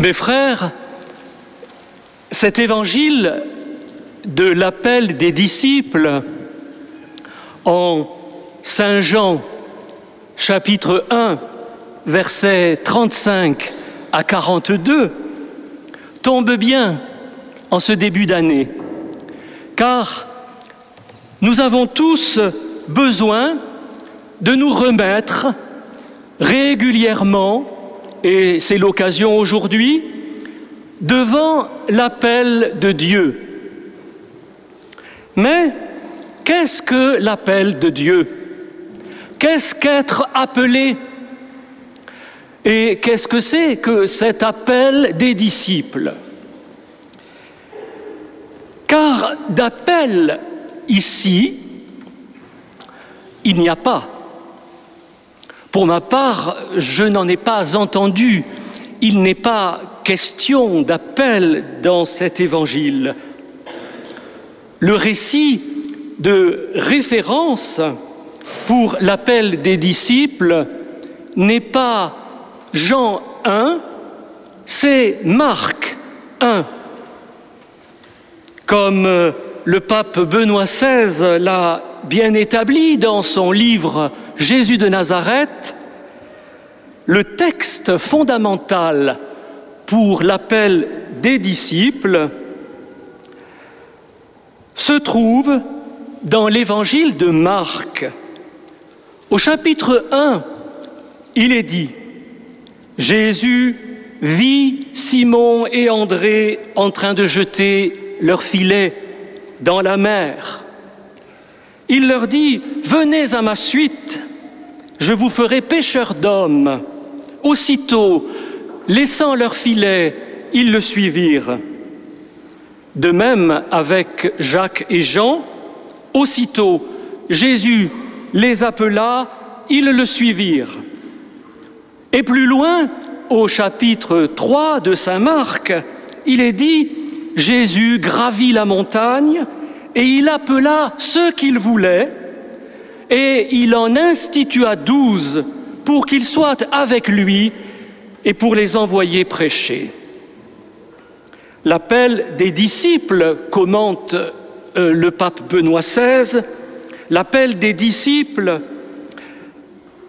Mes frères, cet évangile de l'appel des disciples en Saint Jean chapitre 1 versets 35 à 42 tombe bien en ce début d'année, car nous avons tous besoin de nous remettre régulièrement, et c'est l'occasion aujourd'hui, devant l'appel de Dieu. Mais qu'est-ce que l'appel de Dieu? Qu'est-ce qu'être appelé? Et qu'est-ce que c'est que cet appel des disciples? Car d'appel ici, il n'y a pas. Pour ma part, je n'en ai pas entendu. Il n'est pas question d'appel dans cet évangile. Le récit de référence pour l'appel des disciples n'est pas Jean 1, c'est Marc 1. Comme le pape Benoît XVI l'a bien établi dans son livre Jésus de Nazareth, le texte fondamental pour l'appel des disciples se trouve dans l'évangile de Marc. Au chapitre 1, il est dit, Jésus vit Simon et André en train de jeter leur filet dans la mer. Il leur dit, venez à ma suite, je vous ferai pêcheurs d'hommes. Aussitôt, laissant leur filet, ils le suivirent. De même avec Jacques et Jean, aussitôt Jésus les appela, ils le suivirent. Et plus loin, au chapitre 3 de Saint Marc, il est dit, Jésus gravit la montagne et il appela ceux qu'il voulait et il en institua douze pour qu'ils soient avec lui et pour les envoyer prêcher. L'appel des disciples, commente euh, le pape Benoît XVI, l'appel des disciples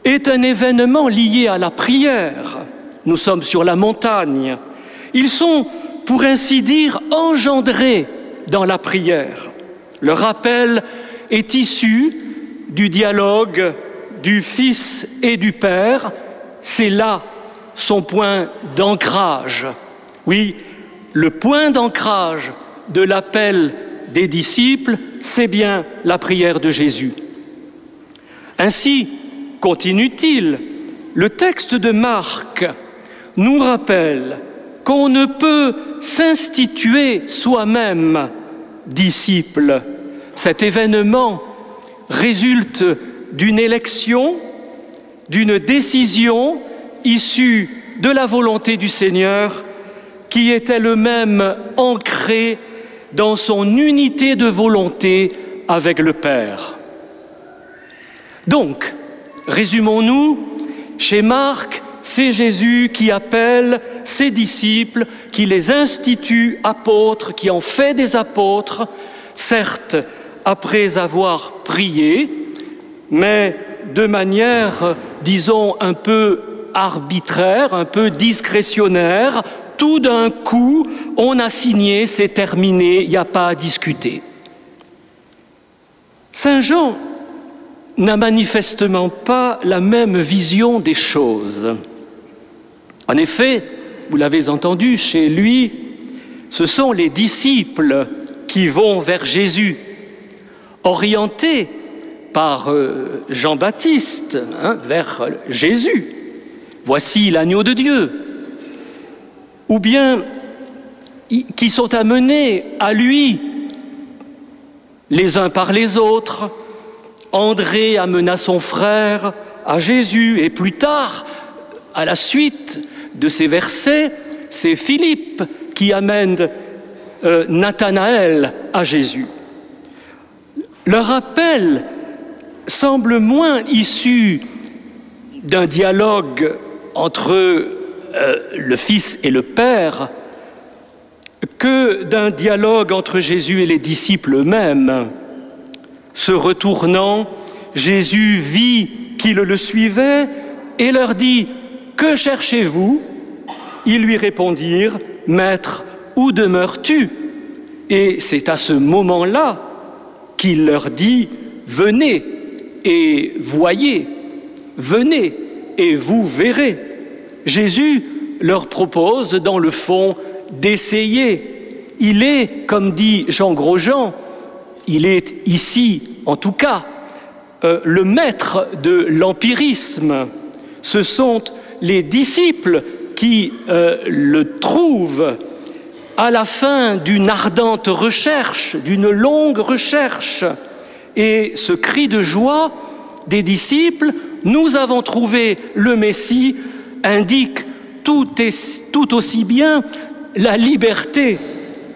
est un événement lié à la prière. Nous sommes sur la montagne. Ils sont, pour ainsi dire, engendrés dans la prière. Le rappel est issu du dialogue du Fils et du Père. C'est là son point d'ancrage. Oui, le point d'ancrage de l'appel des disciples, c'est bien la prière de Jésus. Ainsi, continue-t-il, le texte de Marc nous rappelle qu'on ne peut s'instituer soi-même disciple. Cet événement résulte d'une élection, d'une décision issue de la volonté du Seigneur qui est elle-même ancrée dans son unité de volonté avec le Père. Donc, résumons-nous, chez Marc, c'est Jésus qui appelle ses disciples, qui les institue apôtres, qui en fait des apôtres, certes après avoir prié, mais de manière, disons, un peu arbitraire, un peu discrétionnaire, tout d'un coup, on a signé, c'est terminé, il n'y a pas à discuter. Saint Jean n'a manifestement pas la même vision des choses. En effet, vous l'avez entendu, chez lui, ce sont les disciples qui vont vers Jésus, orientés par euh, Jean-Baptiste hein, vers Jésus. Voici l'agneau de Dieu. Ou bien qui sont amenés à lui les uns par les autres. André amena son frère à Jésus et plus tard, à la suite de ces versets, c'est Philippe qui amène euh, Nathanaël à Jésus. Leur appel semble moins issu d'un dialogue entre euh, le Fils et le Père que d'un dialogue entre Jésus et les disciples eux-mêmes. Se retournant, Jésus vit qu'ils le suivaient et leur dit Que cherchez-vous? Ils lui répondirent Maître, où demeures-tu? Et c'est à ce moment-là qu'il leur dit Venez et voyez, venez et vous verrez. Jésus leur propose, dans le fond, d'essayer. Il est, comme dit Jean Grosjean, il est ici, en tout cas, euh, le maître de l'empirisme. Ce sont les disciples qui euh, le trouvent à la fin d'une ardente recherche, d'une longue recherche. Et ce cri de joie des disciples, nous avons trouvé le Messie, indique tout, tout aussi bien la liberté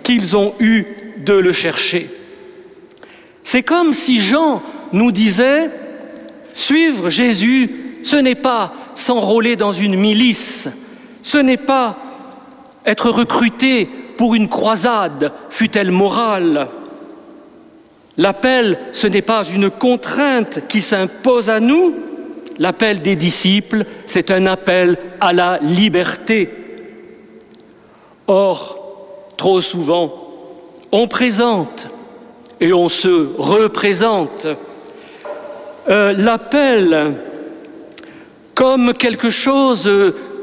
qu'ils ont eue de le chercher. C'est comme si Jean nous disait, suivre Jésus, ce n'est pas s'enrôler dans une milice, ce n'est pas être recruté pour une croisade, fut-elle morale. L'appel, ce n'est pas une contrainte qui s'impose à nous, l'appel des disciples, c'est un appel à la liberté. Or, trop souvent, on présente et on se représente euh, l'appel comme quelque chose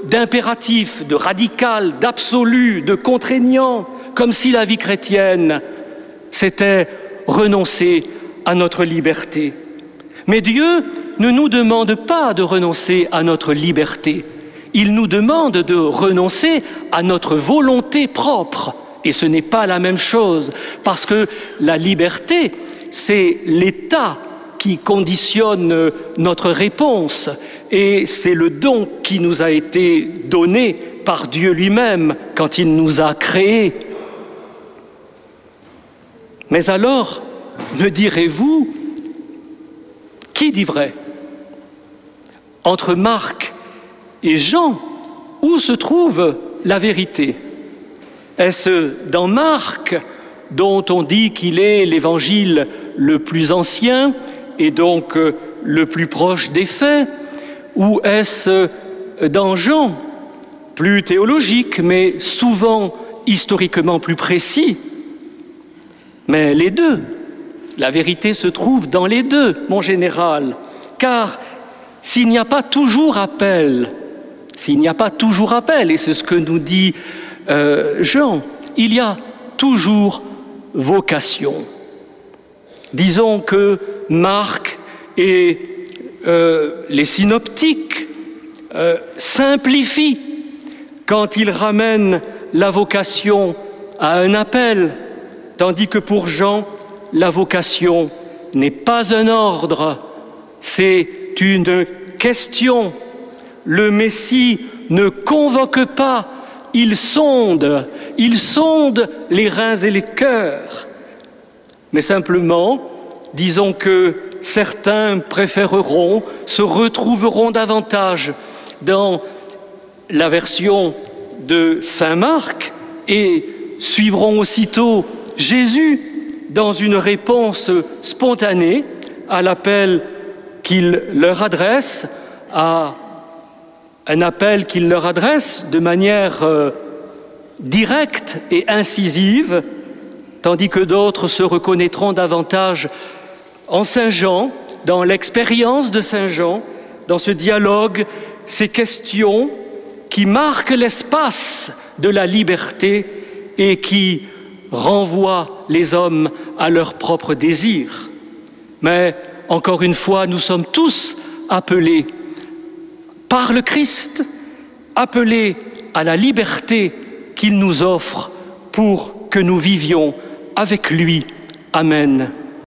d'impératif, de radical, d'absolu, de contraignant, comme si la vie chrétienne, c'était renoncer à notre liberté. Mais Dieu ne nous demande pas de renoncer à notre liberté. Il nous demande de renoncer à notre volonté propre. Et ce n'est pas la même chose, parce que la liberté, c'est l'état qui conditionne notre réponse, et c'est le don qui nous a été donné par Dieu lui-même quand il nous a créés. Mais alors, me direz-vous, qui dit vrai? Entre Marc et Jean, où se trouve la vérité? Est-ce dans Marc, dont on dit qu'il est l'évangile le plus ancien et donc le plus proche des faits, ou est-ce dans Jean, plus théologique, mais souvent historiquement plus précis? Mais les deux, la vérité se trouve dans les deux, mon général, car s'il n'y a pas toujours appel, s'il n'y a pas toujours appel, et c'est ce que nous dit euh, Jean, il y a toujours vocation. Disons que Marc et euh, les synoptiques euh, simplifient quand ils ramènent la vocation à un appel, tandis que pour Jean, la vocation n'est pas un ordre, c'est une question. Le Messie ne convoque pas, il sonde, il sonde les reins et les cœurs. Mais simplement, disons que certains préféreront, se retrouveront davantage dans la version de Saint Marc et suivront aussitôt Jésus dans une réponse spontanée à l'appel qu'il leur adresse, à un appel qu'il leur adresse de manière euh, directe et incisive, tandis que d'autres se reconnaîtront davantage en Saint Jean, dans l'expérience de Saint Jean, dans ce dialogue, ces questions qui marquent l'espace de la liberté et qui renvoient les hommes à leurs propres désirs. Mais encore une fois, nous sommes tous appelés par le Christ, appelés à la liberté qu'il nous offre pour que nous vivions avec lui. Amen.